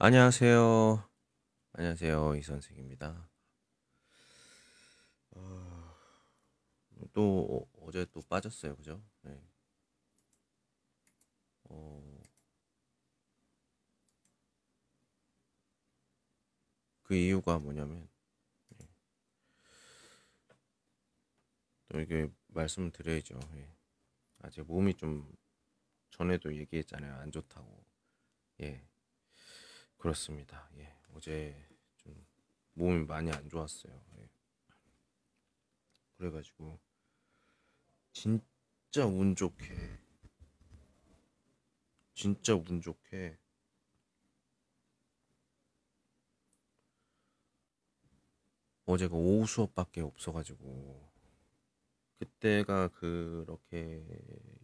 안녕하세요. 안녕하세요. 이 선생입니다. 어, 또 어, 어제 또 빠졌어요, 그죠? 네. 어, 그 이유가 뭐냐면 네. 또 이게 말씀을 드려야죠. 예. 아직 몸이 좀 전에도 얘기했잖아요. 안 좋다고. 예. 그렇습니다. 예. 어제 좀 몸이 많이 안 좋았어요. 예. 그래가지고 진짜 운 좋게 진짜 운 좋게 어제가 오후 수업밖에 없어가지고 그때가 그렇게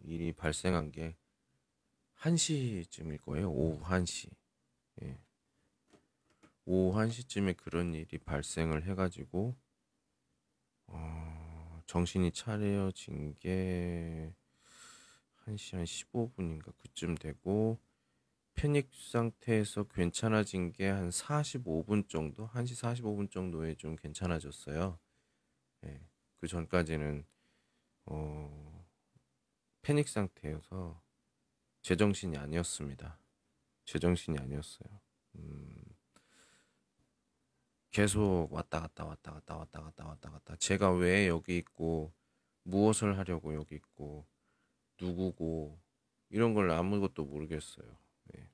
일이 발생한 게 1시쯤일 거예요. 오후 1시. 예. 오후 1시쯤에 그런 일이 발생을 해가지고 어, 정신이 차려진 게 1시 한 15분인가 그쯤 되고 패닉 상태에서 괜찮아진 게 한 45분 정도? 1시 45분 정도에 좀 괜찮아졌어요. 예, 그 전까지는 어, 패닉 상태여서 제정신이 아니었습니다. 제정신이 아니었어요. 음, 계속 왔다 갔다 왔다 갔다 왔다 갔다 왔다 갔다. 제가 왜 여기 있고 무엇을 하려고 여기 있고 누구고 이런 걸 아무것도 모르겠어요. 네.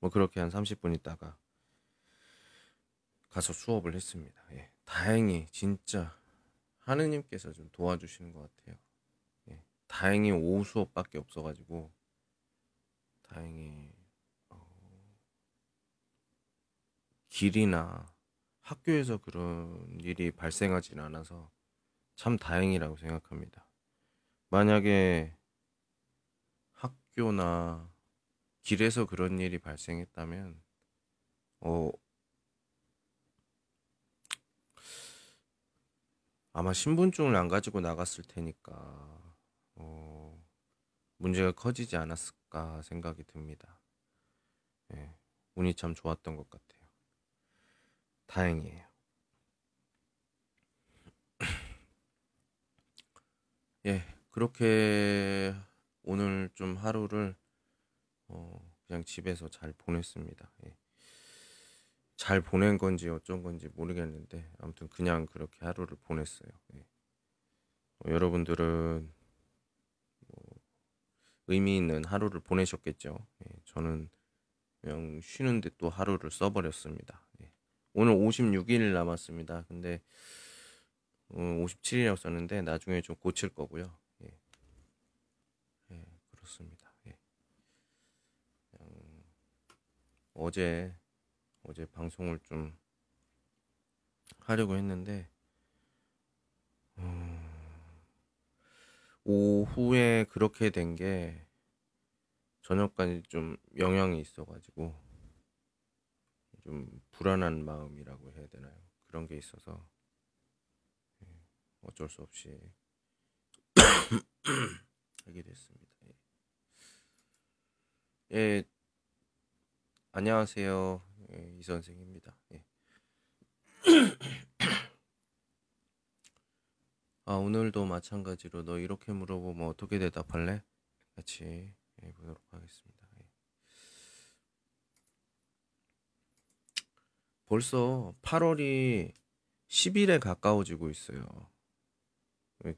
뭐 그렇게 한 30분 있다가 가서 수업을 했습니다. 예. 다행히 진짜 하느님께서 좀 도와주시는 것 같아요. 예. 다행히 오후 수업밖에 없어가지고 다행히 어, 길이나 학교에서 그런 일이 발생하진 않아서 참 다행이라고 생각합니다. 만약에 학교나 길에서 그런 일이 발생했다면 어 아마 신분증을 안 가지고 나갔을 테니까 어 문제가 커지지 않았을 까 생각이 듭니다. 예, 운이 참 좋았던 것 같아요. 다행이에요. 예, 그렇게 오늘 좀 하루를 어, 그냥 집에서 잘 보냈습니다. 예. 잘 보낸 건지 어쩐 건지 모르겠는데 아무튼 그냥 그렇게 하루를 보냈어요. 예. 어, 여러분들은 의미 있는 하루를 보내셨겠죠. 예, 저는 그냥 쉬는데 또 하루를 써버렸습니다. 예. 오늘 56일 남았습니다. 근데 어, 57일이라고 썼는데 나중에 좀 고칠 거고요. 예, 예 그렇습니다. 예. 어제 어제 방송을 좀 하려고 했는데 음... 오후에 그렇게 된 게 저녁까지 좀 영향이 있어가지고 좀 불안한 마음이라고 해야 되나요? 그런 게 있어서 예, 어쩔 수 없이 하게 됐습니다. 예, 예 안녕하세요. 예, 이 선생입니다. 예. 아, 오늘도 마찬가지로 너 이렇게 물어보면 어떻게 대답할래? 같이 해보도록 하겠습니다. 예. 벌써 8월이 10일에 가까워지고 있어요.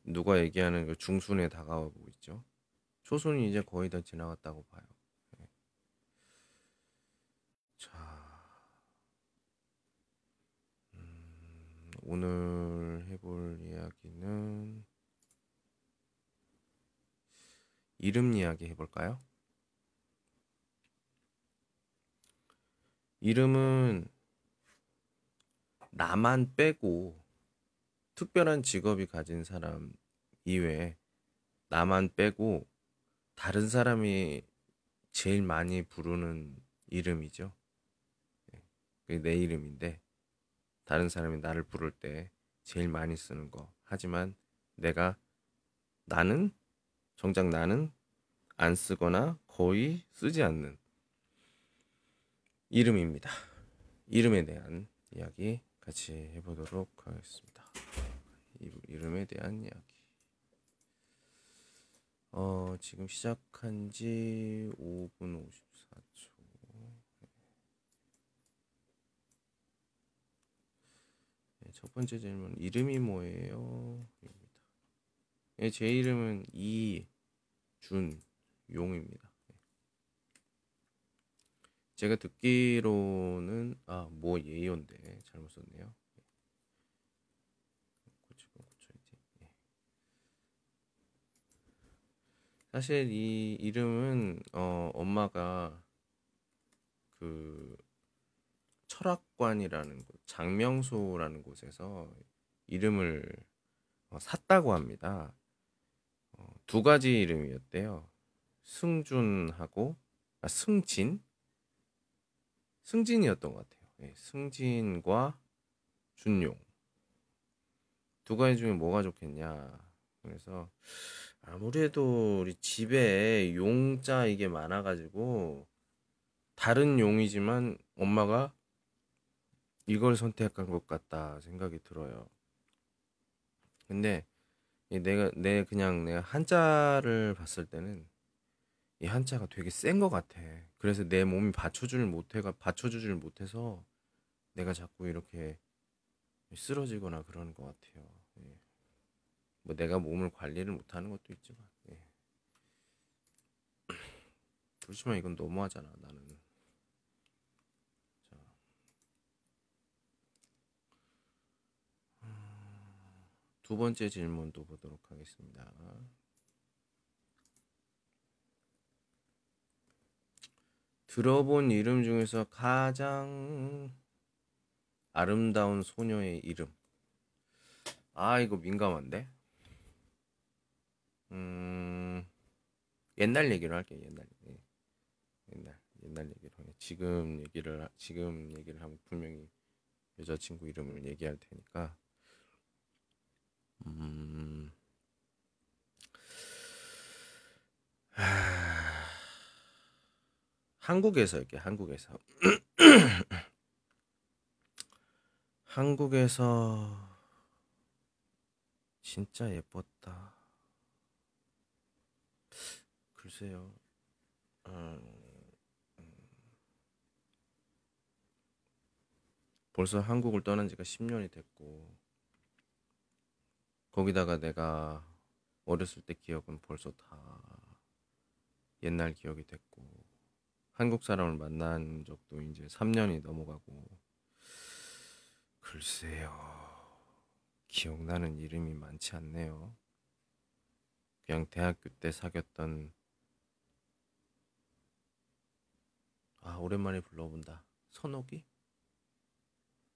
누가 얘기하는 그 중순에 다가오고 있죠. 초순이 이제 거의 다 지나갔다고 봐요. 예. 자, 음, 오늘 해볼 이야기는 이름 이야기 해볼까요? 이름은 나만 빼고 특별한 직업이 가진 사람 이외에 나만 빼고 다른 사람이 제일 많이 부르는 이름이죠. 네, 내 이름인데 다른 사람이 나를 부를 때 제일 많이 쓰는 거. 하지만 내가 나는 정작 나는 안 쓰거나 거의 쓰지 않는 이름입니다. 이름에 대한 이야기 같이 해보도록 하겠습니다. 이름에 대한 이야기. 어, 지금 시작한 지 5분 54초. 네, 첫 번째 질문. 이름이 뭐예요? 입니다. 네, 제 이름은 이준용입니다. 네. 제가 듣기로는 아, 뭐 예요인데 잘못 썼네요. 사실 이 이름은 어, 엄마가 그 철학관이라는 곳, 장명소라는 곳에서 이름을 어, 샀다고 합니다. 어, 두 가지 이름이었대요. 승준하고 아, 승진, 승진이었던 것 같아요. 네, 승진과 준용 두 가지 중에 뭐가 좋겠냐. 그래서 아무래도 우리 집에 용자 이게 많아가지고 다른 용이지만 엄마가 이걸 선택한 것 같다 생각이 들어요. 근데 내가 내 그냥 내가 한자를 봤을 때는 이 한자가 되게 센 것 같아. 그래서 내 몸이 받쳐주질 못해가 받쳐주질 못해서 내가 자꾸 이렇게 쓰러지거나 그러는 것 같아요. 예. 뭐 내가 몸을 관리를 못하는 것도 있지만 예. 그렇지만 이건 너무하잖아 나는 두 번째 질문도 보도록 하겠습니다 들어본 이름 중에서 가장 아름다운 소녀의 이름 아 이거 민감한데 음, 옛날 얘기를 할게요. 옛날. 예. 옛날 옛날 얘기를 해. 지금 얘기를 지금 얘기를 하면 분명히 여자친구 이름을 얘기할 테니까. 한국에서 이렇게 한국에서 한국에서 진짜 예뻤다. 글쎄요. 음, 음. 벌써 한국을 떠난 지가 10년이 됐고, 거기다가 내가 어렸을 때 기억은 벌써 다 옛날 기억이 됐고, 한국 사람을 만난 적도 이제 3년이 넘어가고, 글쎄요. 기억나는 이름이 많지 않네요. 그냥 대학교 때 사귀었던 아, 오랜만에 불러본다. 선옥이?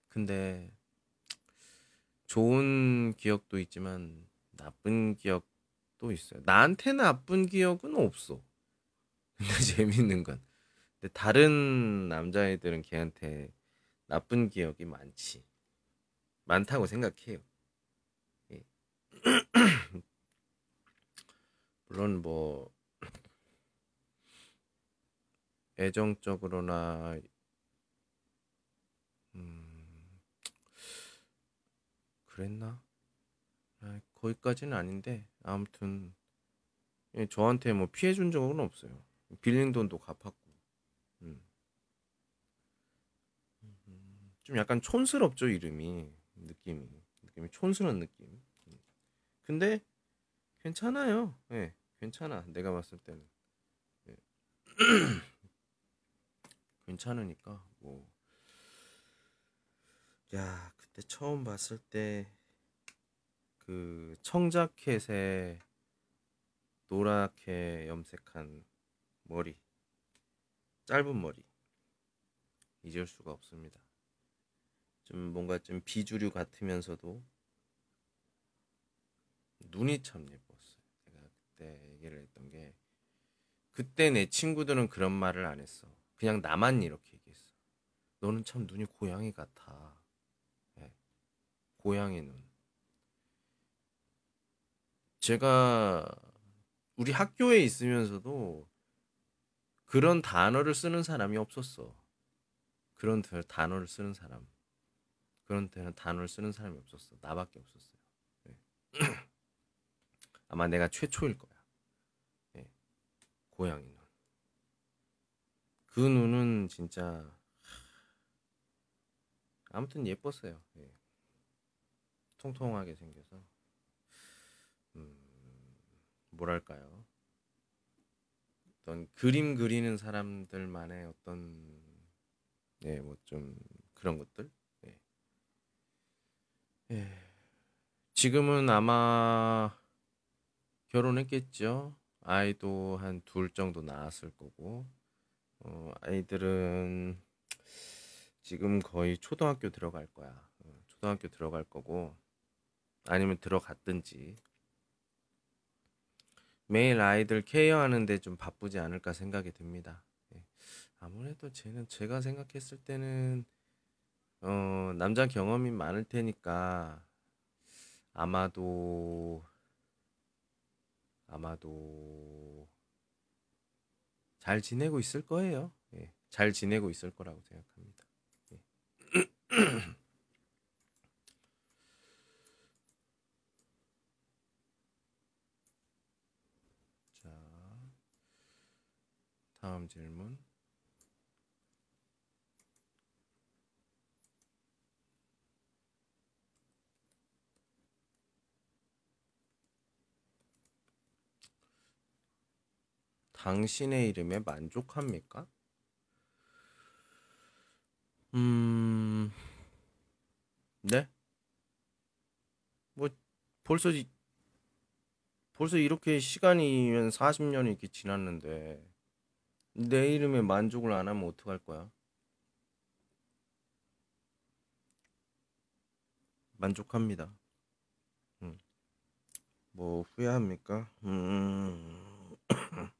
근데 좋은 기억도 있지만 나쁜 기억도 있어요. 나한테 나쁜 기억은 없어. 근데 재밌는 건 근데 다른 남자애들은 걔한테 나쁜 기억이 많지. 많다고 생각해요. 예. 물론 뭐 애정적으로나 그랬나? 아, 거기까지는 아닌데 아무튼 예, 저한테 뭐 피해 준 적은 없어요. 빌린 돈도 갚았고. 음. 좀 약간 촌스럽죠 이름이 느낌이 느낌이 촌스러운 느낌. 근데 괜찮아요. 예, 네, 괜찮아. 내가 봤을 때는. 네. 괜찮으니까 뭐. 야, 그때 처음 봤을 때 그 청자켓에 노랗게 염색한 머리, 짧은 머리 잊을 수가 없습니다. 좀 뭔가 좀 비주류 같으면서도 눈이 참 예뻤어요. 제가 그때 얘기를 했던 게 그때 내 친구들은 그런 말을 안 했어. 그냥 나만 이렇게 얘기했어. 너는 참 눈이 고양이 같아. 네. 고양이 눈. 제가 우리 학교에 있으면서도 그런 단어를 쓰는 사람이 없었어. 그런 들- 단어를 쓰는 사람 그런 단어를 쓰는 사람이 없었어 나밖에 없었어요 예. 아마 내가 최초일 거야 예. 고양이 눈 그 눈은 진짜 아무튼 예뻤어요 예. 통통하게 생겨서 음, 뭐랄까요 어떤 그림 그리는 사람들만의 어떤 예, 뭐 좀 그런 것들. 예. 예. 지금은 아마 결혼했겠죠. 아이도 한 둘 정도 낳았을 거고. 어, 아이들은 지금 거의 초등학교 들어갈 거야. 어, 초등학교 들어갈 거고. 아니면 들어갔든지. 매일 아이들 케어하는데 좀 바쁘지 않을까 생각이 듭니다. 예. 아무래도 쟤는 제가 생각했을 때는 어, 남자 경험이 많을 테니까 아마도 아마도 잘 지내고 있을 거예요. 예. 잘 지내고 있을 거라고 생각합니다. 예. 다음 질문. 당신의 이름에 만족합니까? 음, 네? 뭐 벌써 이- 벌써 이렇게 시간이 한 40년이 이렇게 지났는데 내 이름에 만족을 안 하면 어떡할 거야? 만족합니다. 음, 뭐 후회합니까? 음,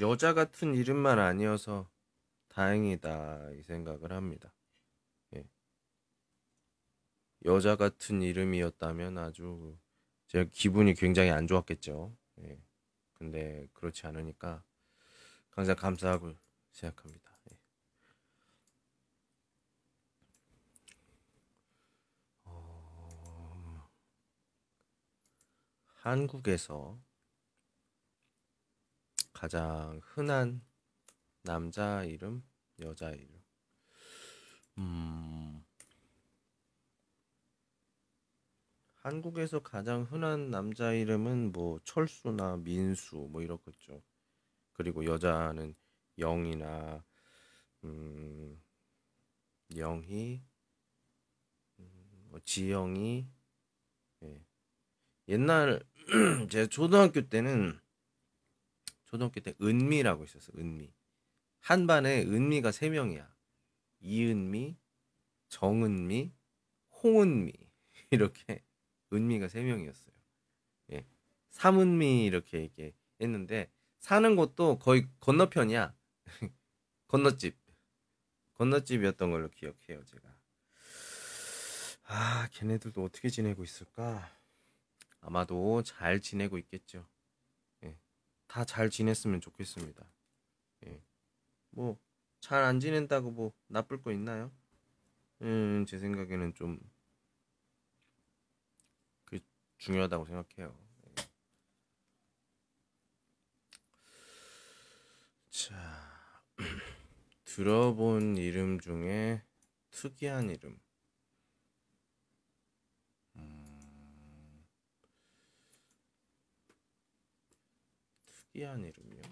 여자 같은 이름만 아니어서 다행이다 이 생각을 합니다. 예. 여자 같은 이름이었다면 아주 제가 기분이 굉장히 안 좋았겠죠. 예. 근데 그렇지 않으니까 항상 감사하고 생각합니다. 예. 어, 한국에서 가장 흔한 남자 이름, 여자 이름. 음, 한국에서 가장 흔한 남자 이름은 뭐 철수나 민수 뭐 이렇겠죠. 그리고 여자는 영이나 음, 영희, 음, 뭐 지영이. 예. 옛날 제 초등학교 때는 초등학교 때 은미라고 있었어. 은미. 한 반에 은미가 세 명이야. 이은미, 정은미, 홍은미 이렇게 은미가 세 명이었어요. 예. 삼은미 이렇게 이렇게 했는데 사는 곳도 거의 건너편이야. 건너집. 건너집이었던 걸로 기억해요, 제가. 아, 걔네들도 어떻게 지내고 있을까? 아마도 잘 지내고 있겠죠. 예. 다 잘 지냈으면 좋겠습니다. 예. 뭐 잘 안 지낸다고 뭐 나쁠 거 있나요? 음, 제 생각에는 좀그 중요하다고 생각해요. 예. 자, 들어본 이름 중에 특이한 이름. 음, 특이한 이름이요?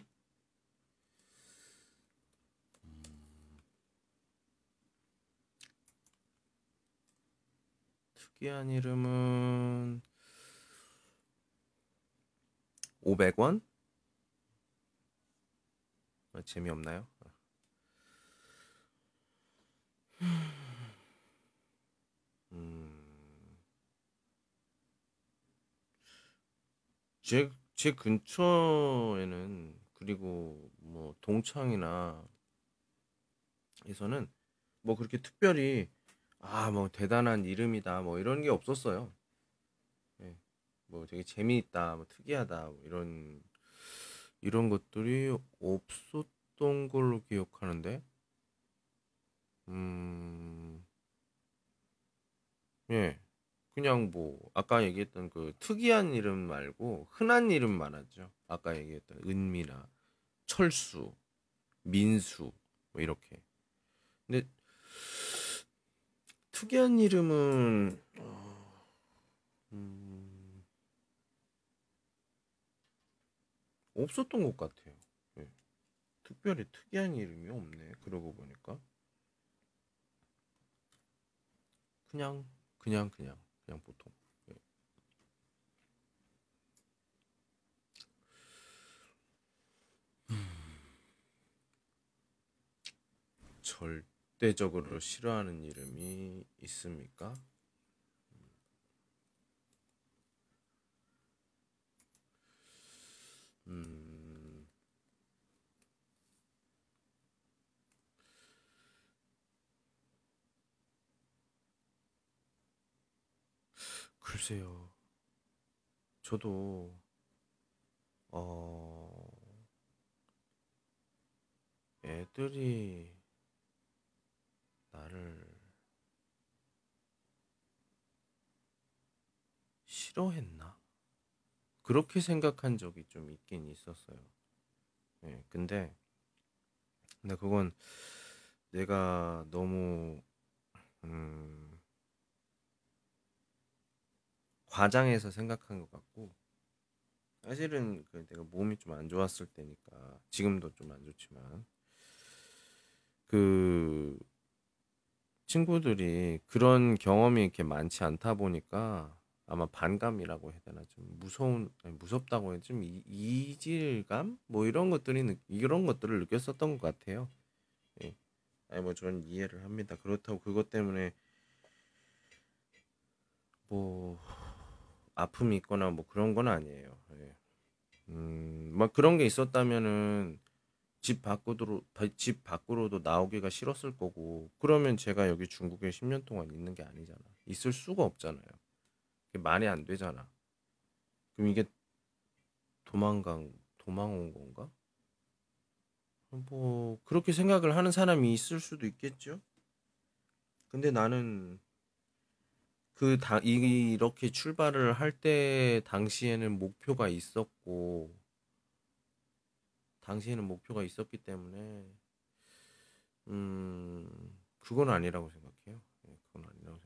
특이한 이름은 500원? 어, 재미없나요? 음, 제, 제 근처에는 그리고 뭐 동창이나 에서는 뭐 그렇게 특별히 아, 뭐 대단한 이름이다 뭐 이런 게 없었어요. 예. 뭐 되게 재미있다, 뭐 특이하다 뭐 이런 이런 것들이 없었던 걸로 기억하는데 음, 예. 그냥 뭐 아까 얘기했던 그 특이한 이름 말고 흔한 이름 많았죠. 아까 얘기했던 은미나 철수, 민수 뭐 이렇게. 근데 특이한 이름은 어, 음, 없었던 것 같아요. 예. 특별히 특이한 이름이 없네. 그러고 보니까 그냥 그냥 그냥 그냥 보통. 예. 절대적으로 싫어하는 이름이 있습니까? 음, 글쎄요. 저도 어, 애들이 나를 싫어했나? 그렇게 생각한 적이 좀 있긴 있었어요. 예, 근데, 근데 그건 내가 너무, 음, 과장해서 생각한 것 같고, 사실은 그 내가 몸이 좀 안 좋았을 때니까, 지금도 좀 안 좋지만, 그 친구들이 그런 경험이 이렇게 많지 않다 보니까 아마 반감이라고 해야 되나 좀 무서운 아니, 무섭다고 해야 좀 이- 이질감 뭐 이런 것들이 느- 이런 것들을 느꼈었던 것 같아요. 예. 아니 뭐 저는 이해를 합니다. 그렇다고 그것 때문에 뭐 아픔이 있거나 뭐 그런 건 아니에요. 예. 음, 막 그런 게 있었다면은 집 밖으로 바- 집 밖으로도 나오기가 싫었을 거고 그러면 제가 여기 중국에 10년 동안 있는 게 아니잖아. 있을 수가 없잖아요. 말이 안 되잖아. 그럼 이게 도망간 도망 온 건가? 뭐 그렇게 생각을 하는 사람이 있을 수도 있겠죠. 근데 나는 그 다 이렇게 출발을 할 때 당시에는 목표가 있었고 당시에는 목표가 있었기 때문에 음 그건 아니라고 생각해요. 예, 그건 아니라고 생각하고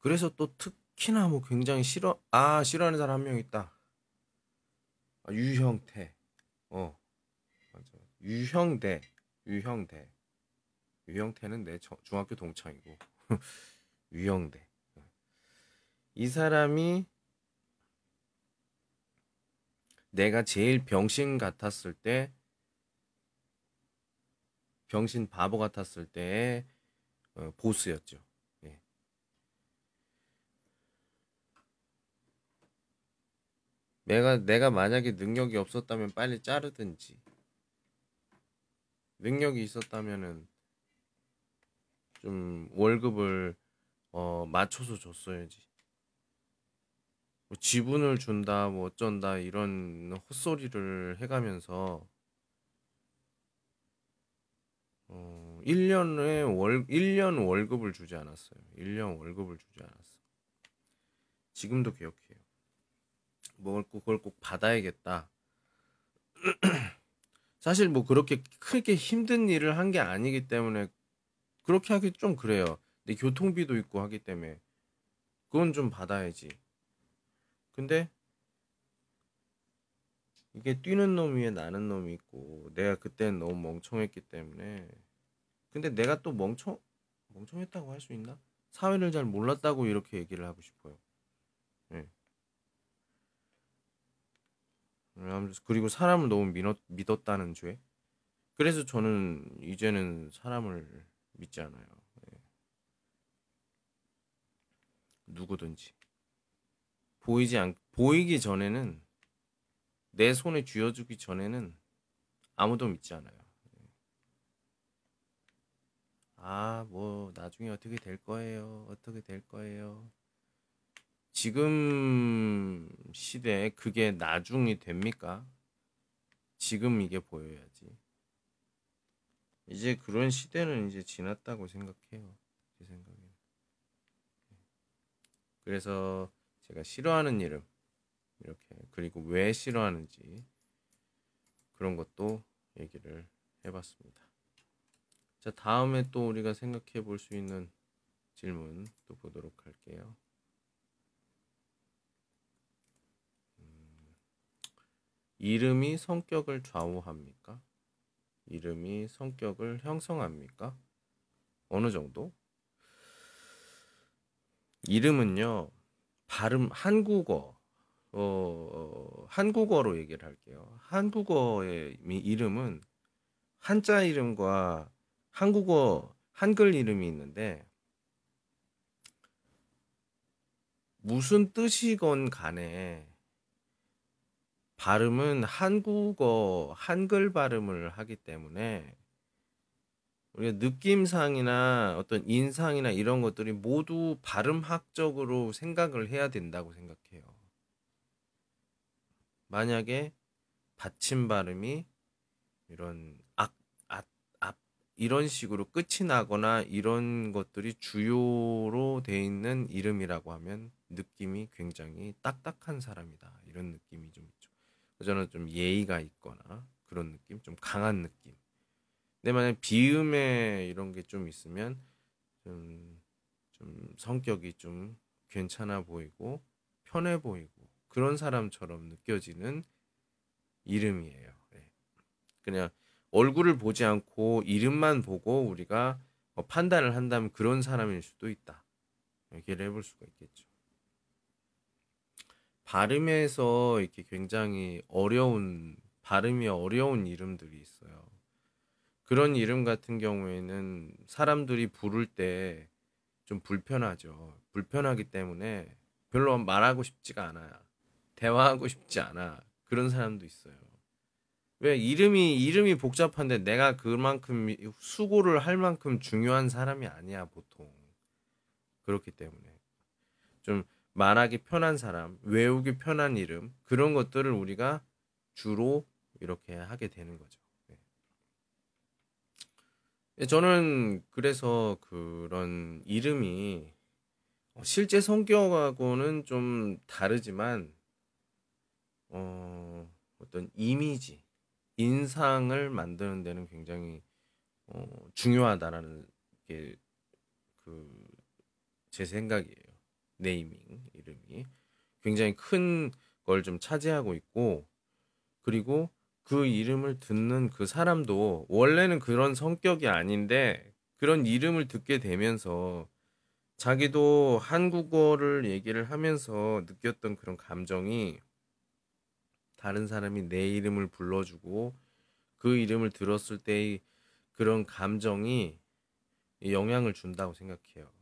그래서 또 특히나 뭐 굉장히 싫어 아 싫어하는 사람 한 명 있다. 아, 유형태. 어. 맞아. 유형대. 유형대. 유형태는 내 저- 중학교 동창이고. 유형대. 이 사람이 내가 제일 병신 같았을 때 병신 바보 같았을 때의 어, 보스였죠. 내가 내가 만약에 능력이 없었다면 빨리 자르든지 능력이 있었다면은 좀 월급을 어, 맞춰서 줬어야지. 뭐 지분을 준다, 뭐 어쩐다 이런 헛소리를 해가면서 어, 1년에 월 1년 월급을 주지 않았어요. 1년 월급을 주지 않았어. 지금도 기억해요. 뭘 꼭- 그걸 꼭 받아야겠다. 사실 뭐 그렇게 크게 힘든 일을 한 게 아니기 때문에 그렇게 하기 좀 그래요. 근데 교통비도 있고 하기 때문에 그건 좀 받아야지. 근데 이게 뛰는 놈 위에 나는 놈이 있고 내가 그때는 너무 멍청했기 때문에 근데 내가 또 멍청 멍청했다고 할 수 있나? 사회를 잘 몰랐다고 이렇게 얘기를 하고 싶어요. 예. 그리고 사람을 너무 믿었, 믿었다는 죄. 그래서 저는 이제는 사람을 믿지 않아요. 예. 누구든지 보이지 않 보이기 전에는 내 손에 쥐어주기 전에는 아무도 믿지 않아요. 아, 뭐 나중에 어떻게 될 거예요? 어떻게 될 거예요? 지금 시대에 그게 나중이 됩니까? 지금 이게 보여야지. 이제 그런 시대는 이제 지났다고 생각해요. 제 생각에. 그래서 제가 싫어하는 이름 이렇게 그리고 왜 싫어하는지 그런 것도 얘기를 해봤습니다. 자 다음에 또 우리가 생각해 볼 수 있는 질문 또 보도록 할게요. 이름이 성격을 좌우합니까? 이름이 성격을 형성합니까? 어느 정도? 이름은요, 발음, 한국어, 어, 한국어로 얘기를 할게요. 한국어의 이름은 한자 이름과 한국어, 한글 이름이 있는데, 무슨 뜻이건 간에 발음은 한국어, 한글 발음을 하기 때문에 우리가 느낌상이나 어떤 인상이나 이런 것들이 모두 발음학적으로 생각을 해야 된다고 생각해요. 만약에 받침 발음이 이런 악, 앗, 앞 이런 식으로 끝이 나거나 이런 것들이 주요로 돼 있는 이름이라고 하면 느낌이 굉장히 딱딱한 사람이다. 이런 느낌이 좀. 저는 좀 예의가 있거나 그런 느낌, 좀 강한 느낌. 근데 만약 비음에 이런 게 좀 있으면 좀, 좀 성격이 좀 괜찮아 보이고 편해 보이고 그런 사람처럼 느껴지는 이름이에요. 네. 그냥 얼굴을 보지 않고 이름만 보고 우리가 뭐 판단을 한다면 그런 사람일 수도 있다. 얘기를 해볼 수가 있겠죠. 발음에서 이렇게 굉장히 어려운 발음이 어려운 이름들이 있어요. 그런 이름 같은 경우에는 사람들이 부를 때 좀 불편하죠. 불편하기 때문에 별로 말하고 싶지가 않아요. 대화하고 싶지 않아. 그런 사람도 있어요. 왜 이름이 이름이 복잡한데 내가 그만큼 수고를 할 만큼 중요한 사람이 아니야 보통 그렇기 때문에 좀 말하기 편한 사람, 외우기 편한 이름 그런 것들을 우리가 주로 이렇게 하게 되는 거죠. 예, 저는 그래서 그런 이름이 실제 성격하고는 좀 다르지만 어, 어떤 이미지, 인상을 만드는 데는 굉장히 어, 중요하다라는 게 그 제 생각이에요. 네이밍 이름이 굉장히 큰 걸 좀 차지하고 있고 그리고 그 이름을 듣는 그 사람도 원래는 그런 성격이 아닌데 그런 이름을 듣게 되면서 자기도 한국어를 얘기를 하면서 느꼈던 그런 감정이 다른 사람이 내 이름을 불러주고 그 이름을 들었을 때의 그런 감정이 영향을 준다고 생각해요.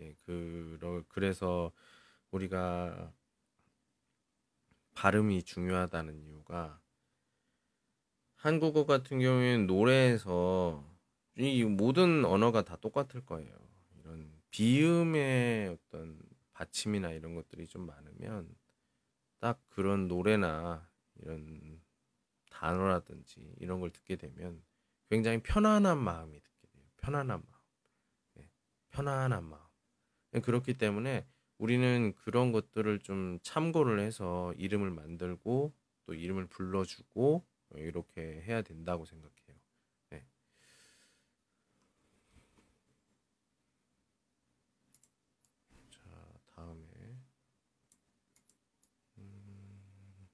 예, 그, 그래서 우리가 발음이 중요하다는 이유가 한국어 같은 경우에는 노래에서 이 모든 언어가 다 똑같을 거예요. 이런 비음의 어떤 받침이나 이런 것들이 좀 많으면 딱 그런 노래나 이런 단어라든지 이런 걸 듣게 되면 굉장히 편안한 마음이 듣게 돼요. 편안한 마음. 네, 편안한 마음. 네, 그렇기 때문에 우리는 그런 것들을 좀 참고를 해서 이름을 만들고 또 이름을 불러주고 이렇게 해야 된다고 생각해요. 네. 자, 다음에 음...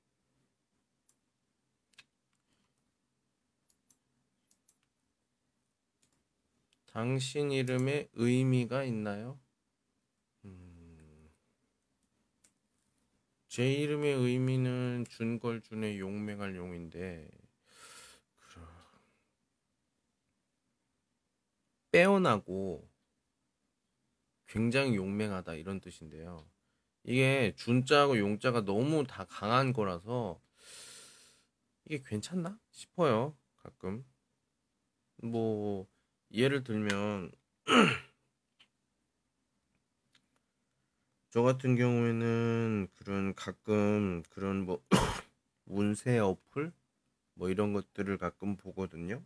당신 이름에 의미가 있나요? 제 이름의 의미는 준걸 준의 용맹할 용인데 빼어나고 굉장히 용맹하다 이런 뜻인데요. 이게 준자하고 용자가 너무 다 강한 거라서 이게 괜찮나 싶어요. 가끔 뭐 예를 들면 저 같은 경우에는 그런 가끔 그런 뭐 운세 어플 뭐 이런 것들을 가끔 보거든요.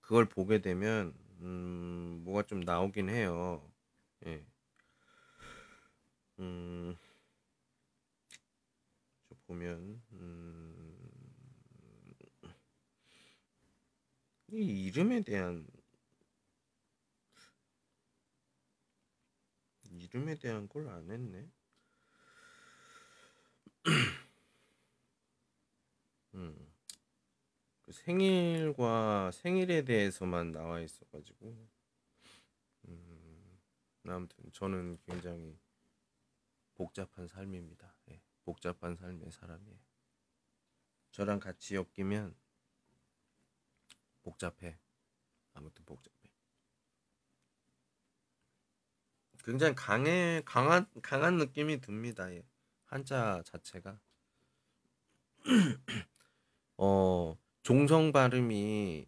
그걸 보게 되면 음, 뭐가 좀 나오긴 해요. 예. 음, 저 보면 음, 이 이름에 대한 이름에 대한 걸 안 했네. 음. 그 생일과 생일에 대해서만 나와 있어가지고 음, 아무튼 저는 굉장히 복잡한 삶입니다. 예, 복잡한 삶의 사람이에요. 저랑 같이 엮이면 복잡해. 아무튼 복잡해. 굉장히 강해 강한 강한 느낌이 듭니다. 예. 한자 자체가 어 종성 발음이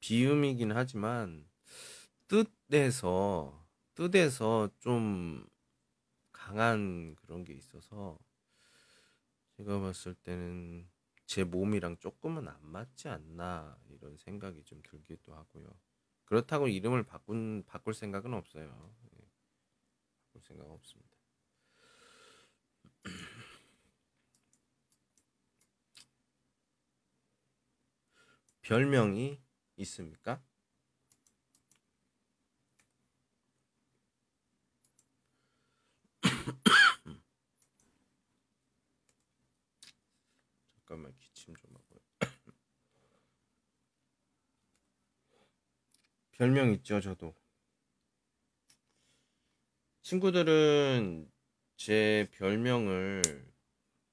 비음이긴 하지만 뜻에서 뜻에서 좀 강한 그런 게 있어서 제가 봤을 때는 제 몸이랑 조금은 안 맞지 않나 이런 생각이 좀 들기도 하고요. 그렇다고 이름을 바꾼 바꿀 생각은 없어요. 예. 바꿀 생각 없습니다. 별명이 있습니까? 잠깐만 기침 좀 하고요. 별명 있죠, 저도. 친구들은 제 별명을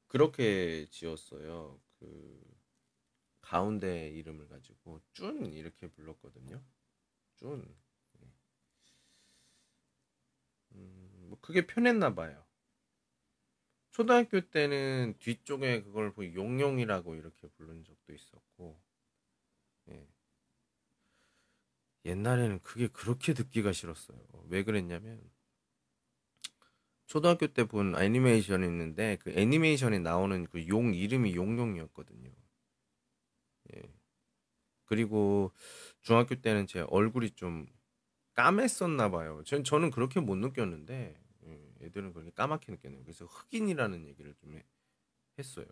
그렇게 지었어요. 그 가운데 이름을 가지고 쭌 이렇게 불렀거든요. 쭌. 예. 음, 뭐 그게 편했나 봐요. 초등학교 때는 뒤쪽에 그걸 뭐 용용이라고 이렇게 부른 적도 있었고, 예. 옛날에는 그게 그렇게 듣기가 싫었어요. 왜 그랬냐면, 초등학교 때 본 애니메이션이 있는데, 그 애니메이션에 나오는 그 용 이름이 용용이었거든요. 예. 그리고 중학교 때는 제 얼굴이 좀 까맸었나 봐요. 전, 저는 그렇게 못 느꼈는데, 예, 애들은 그렇게 까맣게 느꼈네요. 그래서 흑인이라는 얘기를 좀 해- 했어요.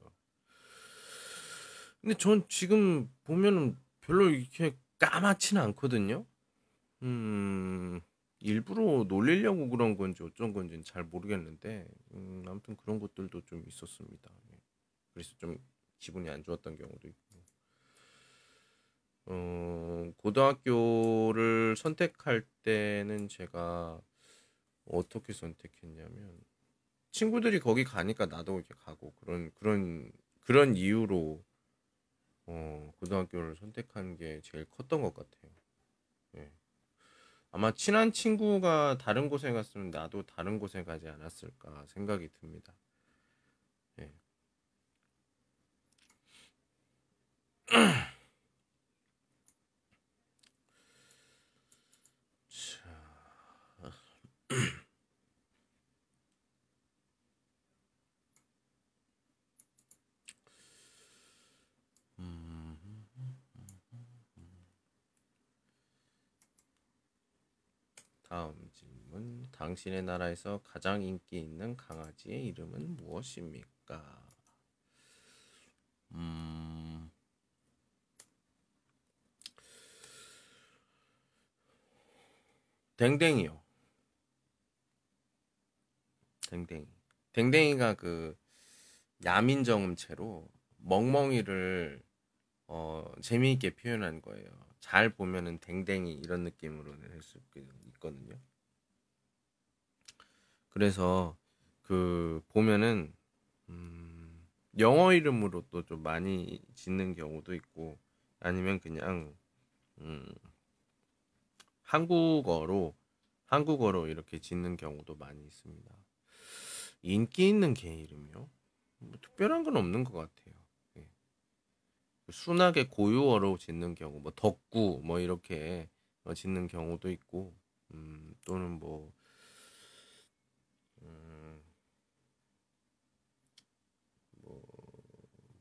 근데 전 지금 보면은 별로 이렇게 까맣지는 않거든요. 음, 일부러 놀리려고 그런 건지 어쩐 건지는 잘 모르겠는데, 음, 아무튼 그런 것들도 좀 있었습니다. 예. 그래서 좀 기분이 안 좋았던 경우도 있고. 어, 고등학교를 선택할 때는 제가 어떻게 선택했냐면 친구들이 거기 가니까 나도 이렇게 가고 그런 그런 그런 이유로 어, 고등학교를 선택한 게 제일 컸던 것 같아요. 예. 아마 친한 친구가 다른 곳에 갔으면 나도 다른 곳에 가지 않았을까 생각이 듭니다. 예. 자, 음, 다음 질문. 당신의 나라에서 가장 인기 있는 강아지의 이름은 무엇입니까? 음, 댕댕이요. 댕댕이. 댕댕이가 그 야민정음체로 멍멍이를 어, 재미있게 표현한 거예요. 잘 보면은 댕댕이 이런 느낌으로는 할 수 있거든요. 그래서 그 보면은 음, 영어 이름으로 또 좀 많이 짓는 경우도 있고 아니면 그냥 음, 한국어로 한국어로 이렇게 짓는 경우도 많이 있습니다. 인기 있는 개 이름이요? 뭐 특별한 건 없는 것 같아요. 예. 순하게 고유어로 짓는 경우, 뭐 덕구 뭐 이렇게 어, 짓는 경우도 있고, 음, 또는 뭐 음, 뭐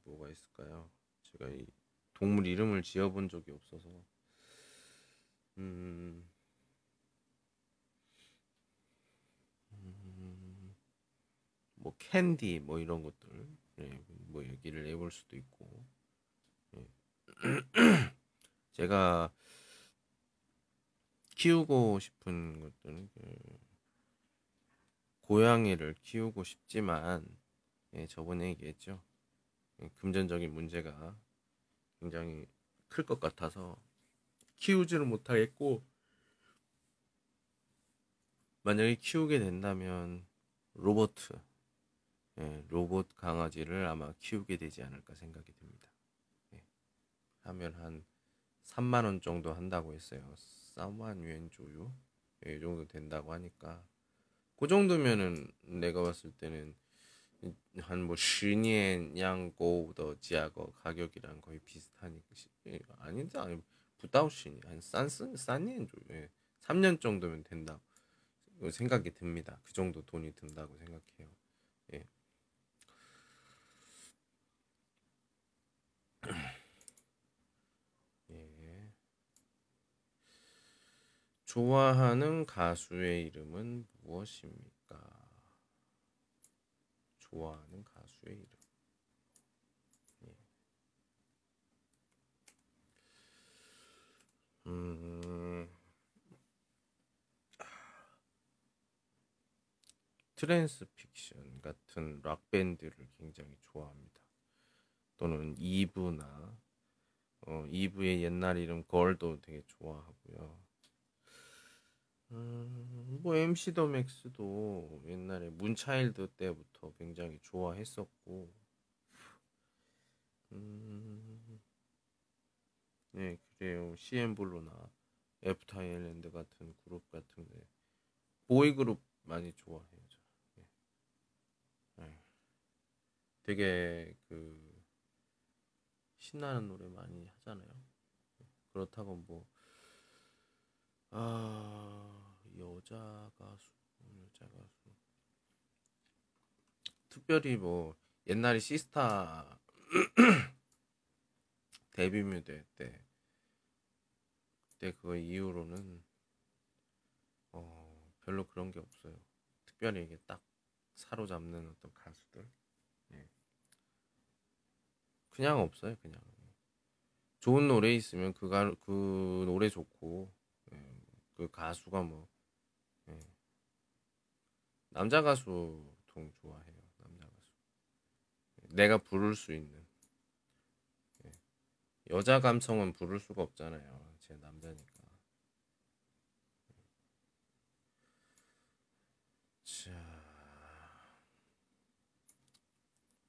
뭐가 있을까요? 제가 이 동물 이름을 지어본 적이 없어서 음, 음, 뭐 캔디 뭐 이런 것들 예, 뭐 얘기를 해볼 수도 있고 예. 제가 키우고 싶은 것들은 그 고양이를 키우고 싶지만 예, 저번에 얘기했죠. 예, 금전적인 문제가 굉장히 클 것 같아서 키우지를 못하겠고 만약에 키우게 된다면 로봇 예, 로봇 강아지를 아마 키우게 되지 않을까 생각이 듭니다. 예, 하면 한 3만 원 정도 한다고 했어요. 3만 유엔 조유 예, 이 정도 된다고 하니까 그 정도면은 내가 봤을 때는 한뭐 슈니엔 양고더 지하거 가격이랑 거의 비슷하니까 예, 아닌데 아니 부다우시니 한 싼스 싼니엔 조 예, 3년 정도면 된다 생각이 듭니다. 그 정도 돈이 든다고 생각해요. 예. 예. 좋아하는 가수의 이름은 무엇입니까? 좋아하는 가수의 이름. 예. 음, 트랜스픽션 같은 락 밴드를 굉장히 좋아합니다. 또는 이브나 어, 이브의 옛날 이름 걸도 되게 좋아하고요. 음, 뭐 MC 더 맥스도 옛날에 문차일드 때부터 굉장히 좋아했었고, 음, 네 그래요. CN블루나 FT 아일랜드 같은 그룹 같은데 보이 그룹 많이 좋아해요. 저. 네. 네. 되게 그 신나는 노래 많이 하잖아요. 그렇다고 뭐 아, 여자 가수, 여자 가수. 특별히 뭐 옛날에 시스타 데뷔 무대 때 그때 그 이후로는 어, 별로 그런 게 없어요. 특별히 이게 딱 사로잡는 어떤 가수들. 예. 그냥 없어요, 그냥. 좋은 노래 있으면 그, 가, 그 노래 좋고 예. 그 가수가 뭐 예. 남자 가수 통 좋아해요. 남자 가수. 내가 부를 수 있는 예. 여자 감성은 부를 수가 없잖아요. 제 남자니까. 자,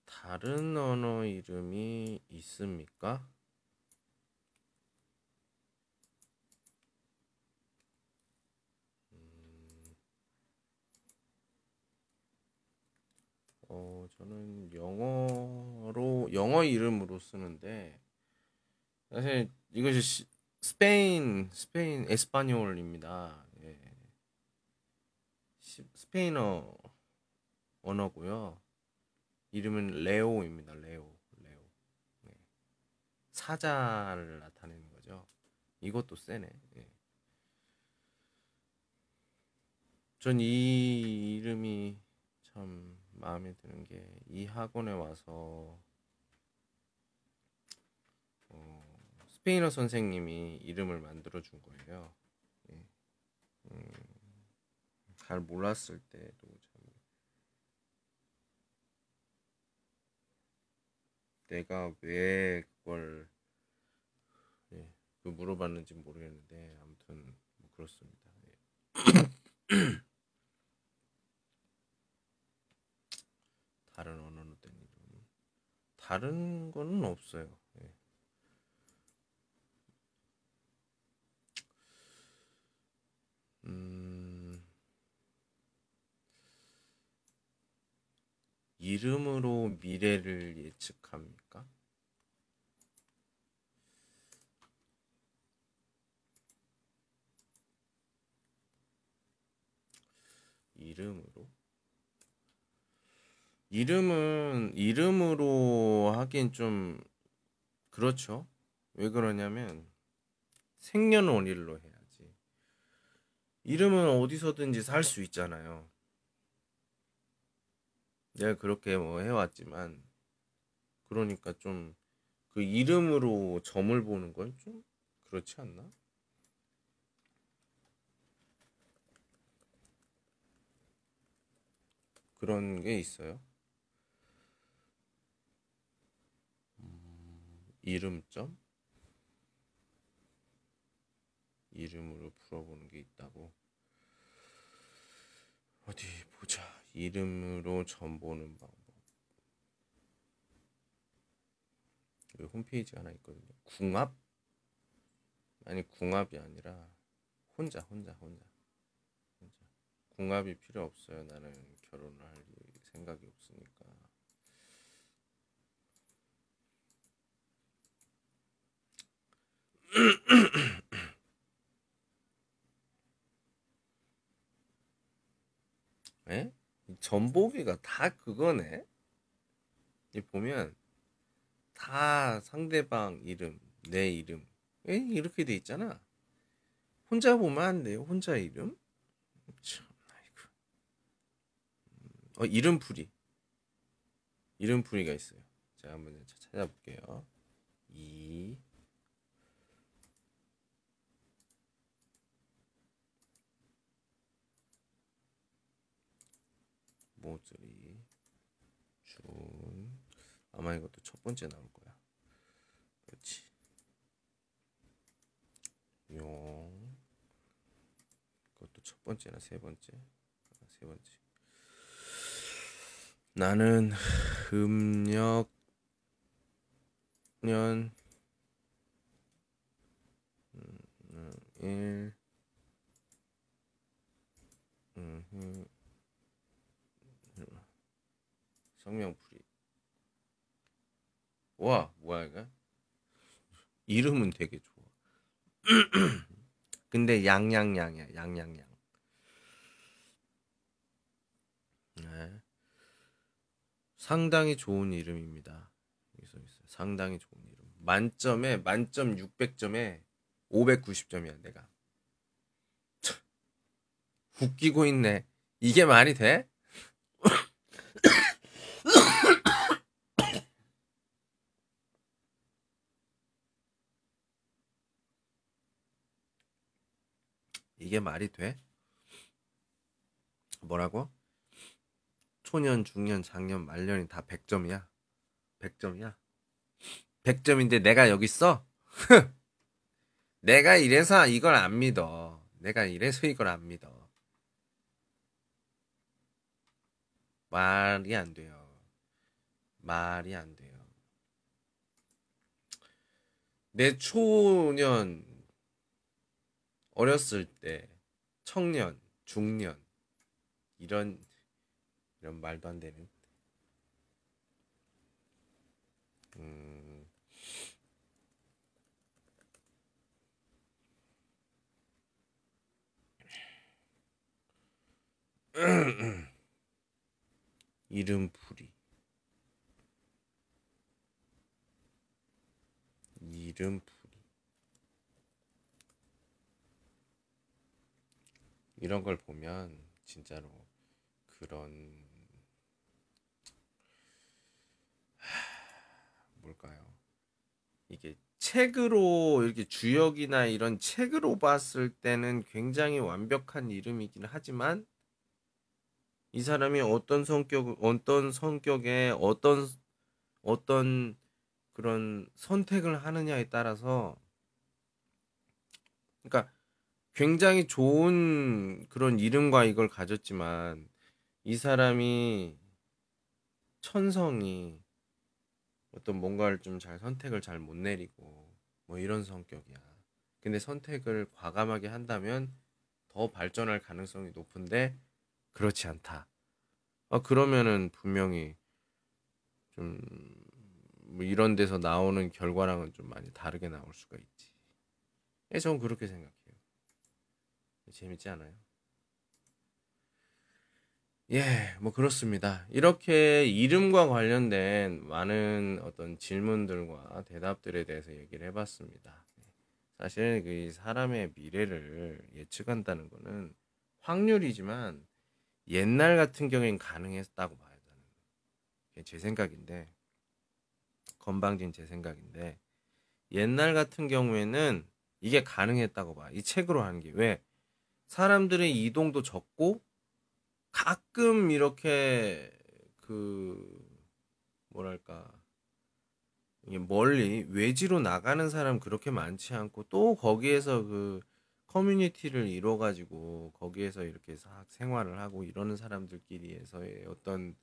다른 언어 이름이 있습니까? 어, 저는 영어로 영어 이름으로 쓰는데 사실 이것이 시, 스페인 스페인 에스파뇰입니다. 예. 시, 스페인어 언어고요. 이름은 레오입니다. 레오 레오 네. 사자를 나타내는 거죠. 이것도 세네. 예. 전이 이름이 참 마음에 드는 게 이 학원에 와서 어, 스페인어 선생님이 이름을 만들어 준 거예요. 예. 음, 잘 몰랐을 때도 참 내가 왜 그걸 예, 그 물어봤는지 모르겠는데 아무튼 뭐 그렇습니다. 예. 다른 언어로 된 이름 다른 거는 없어요. 예. 음, 이름으로 미래를 예측합니까? 이름으로? 이름은 이름으로 하긴 좀 그렇죠. 왜 그러냐면 생년월일로 해야지. 이름은 어디서든지 살 수 있잖아요. 내가 그렇게 뭐 해왔지만, 그러니까 좀 그 이름으로 점을 보는 건 좀 그렇지 않나? 그런 게 있어요. 이름점? 이름으로 풀어보는 게 있다고. 어디 보자. 이름으로 점 보는 방법. 여기 홈페이지 하나 있거든요. 궁합? 아니 궁합이 아니라 혼자 혼자 혼자 혼자 궁합이 필요 없어요. 나는 결혼을 할 생각이 없으니까. 에? 전보기가 다 그거네. 이 보면 다 상대방 이름, 내 이름. 에? 이렇게 돼 있잖아. 혼자 보면 안 돼요. 혼자 이름. 참, 아이고. 어, 이름 풀이. 이름 풀이가 있어요. 제가 한번 찾아볼게요. 이 모조리 준 아마 이것도 첫 번째 나올 거야. 그렇지. 용 그것도 첫 번째나 세 번째. 아, 세 번째. 나는 음력 년 음, 음, 일 음, 음, 성명풀이. 와 뭐야 이거? 이름은 되게 좋아. 근데 양양양이야 양양양. 네. 상당히 좋은 이름입니다. 여기서 있어요. 상당히 좋은 이름. 만점에 만점 600점에 590점이야 내가. 웃기고 있네. 이게 말이 돼? 이게 말이 돼? 뭐라고? 초년, 중년, 장년, 말년이 다 100점이야. 100점이야. 100점인데 내가 여기 있어? 내가 이래서 이걸 안 믿어. 내가 이래서 이걸 안 믿어. 말이 안 돼요. 말이 안 돼요. 내 초년, 어렸을 때 청년, 중년 이런 이런 말도 안 되는? 음, 이름풀이 이름풀이 이런 걸 보면 진짜로 그런 뭘까요? 이게 책으로 이렇게 주역이나 이런 책으로 봤을 때는 굉장히 완벽한 이름이긴 하지만 이 사람이 어떤 성격 어떤 성격에 어떤 어떤 그런 선택을 하느냐에 따라서 그러니까 굉장히 좋은 그런 이름과 이걸 가졌지만 이 사람이 천성이 어떤 뭔가를 좀 잘 선택을 잘 못 내리고 뭐 이런 성격이야. 근데 선택을 과감하게 한다면 더 발전할 가능성이 높은데 그렇지 않다. 아, 그러면은 분명히 좀 뭐 이런 데서 나오는 결과랑은 좀 많이 다르게 나올 수가 있지. 예, 저는 그렇게 생각해요. 재밌지 않아요? 예, 뭐 그렇습니다. 이렇게 이름과 관련된 많은 어떤 질문들과 대답들에 대해서 얘기를 해봤습니다. 사실 그 사람의 미래를 예측한다는 거는 확률이지만 옛날 같은 경우엔 가능했다고. 저는. 그게 제 생각인데 건방진 제 생각인데 옛날 같은 경우에는 이게 가능했다고 봐. 이 책으로 하는 게 왜? 사람들의 이동도 적고 가끔 이렇게 그 뭐랄까 멀리 외지로 나가는 사람 그렇게 많지 않고 또 거기에서 그 커뮤니티를 이뤄 가지고 거기에서 이렇게 싹 생활을 하고 이러는 사람들끼리에서의 어떤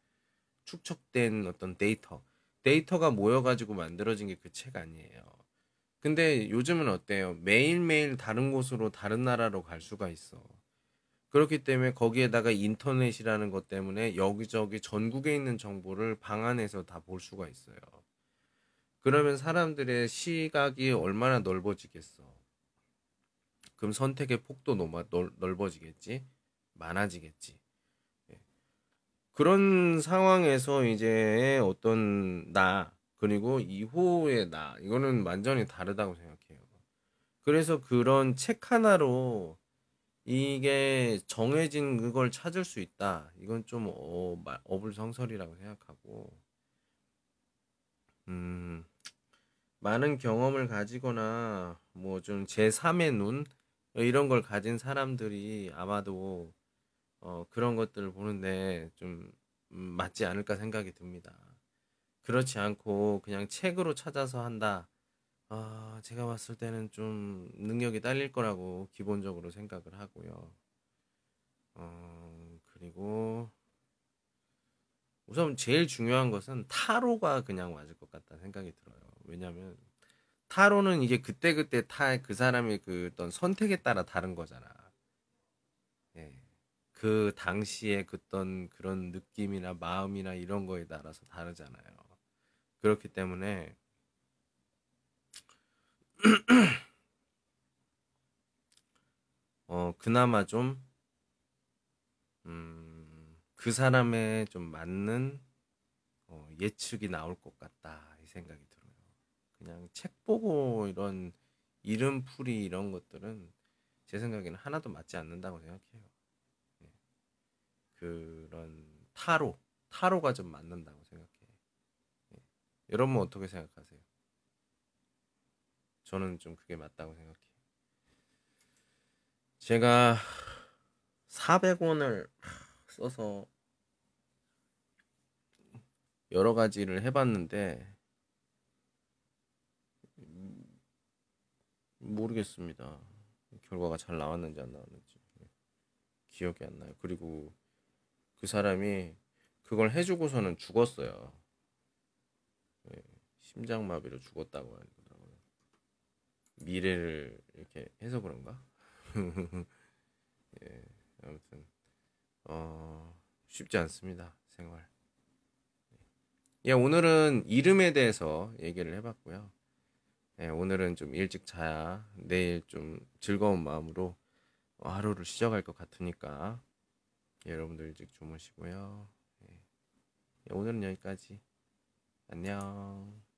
축적된 어떤 데이터 데이터가 모여 가지고 만들어진 게 그 책 아니에요. 근데 요즘은 어때요? 매일매일 다른 곳으로 다른 나라로 갈 수가 있어. 그렇기 때문에 거기에다가 인터넷이라는 것 때문에 여기저기 전국에 있는 정보를 방 안에서 다 볼 수가 있어요. 그러면 사람들의 시각이 얼마나 넓어지겠어. 그럼 선택의 폭도 넓어지겠지? 많아지겠지. 예. 그런 상황에서 이제 어떤 나, 그리고 이후의 나, 이거는 완전히 다르다고 생각해요. 그래서 그런 책 하나로 이게 정해진 그걸 찾을 수 있다. 이건 좀 어, 어불성설이라고 생각하고, 음, 많은 경험을 가지거나 뭐 좀 제3의 눈 이런 걸 가진 사람들이 아마도 어, 그런 것들을 보는데 좀 음, 맞지 않을까 생각이 듭니다. 그렇지 않고 그냥 책으로 찾아서 한다. 아, 제가 봤을 때는 좀 능력이 딸릴 거라고 기본적으로 생각을 하고요. 어, 그리고 우선 제일 중요한 것은 타로가 그냥 맞을 것 같다는 생각이 들어요. 왜냐면 타로는 이게 그때그때 타 그 사람의 그 어떤 선택에 따라 다른 거잖아. 예. 그 당시에 그떤 그런 느낌이나 마음이나 이런 거에 따라서 다르잖아요. 그렇기 때문에 어 그나마 좀 음, 그 사람에 좀 맞는 어, 예측이 나올 것 같다 이 생각이 들어요. 그냥 책 보고 이런 이름풀이 이런 것들은 제 생각에는 하나도 맞지 않는다고 생각해요. 예. 그런 타로 타로가 좀 맞는다고 생각해. 예. 여러분 어떻게 생각하세요? 저는 좀 그게 맞다고 생각해요. 제가 400원을 써서 여러 가지를 해봤는데 모르겠습니다. 결과가 잘 나왔는지 안 나왔는지 기억이 안 나요. 그리고 그 사람이 그걸 해주고서는 죽었어요. 네, 심장마비로 죽었다고 하더라고요. 미래를 이렇게 해서 그런가? 예, 아무튼 어, 쉽지 않습니다. 생활. 예, 오늘은 이름에 대해서 얘기를 해봤고요. 예, 오늘은 좀 일찍 자야 내일 좀 즐거운 마음으로 하루를 시작할 것 같으니까 예, 여러분들 일찍 주무시고요. 예, 예 오늘은 여기까지. 안녕.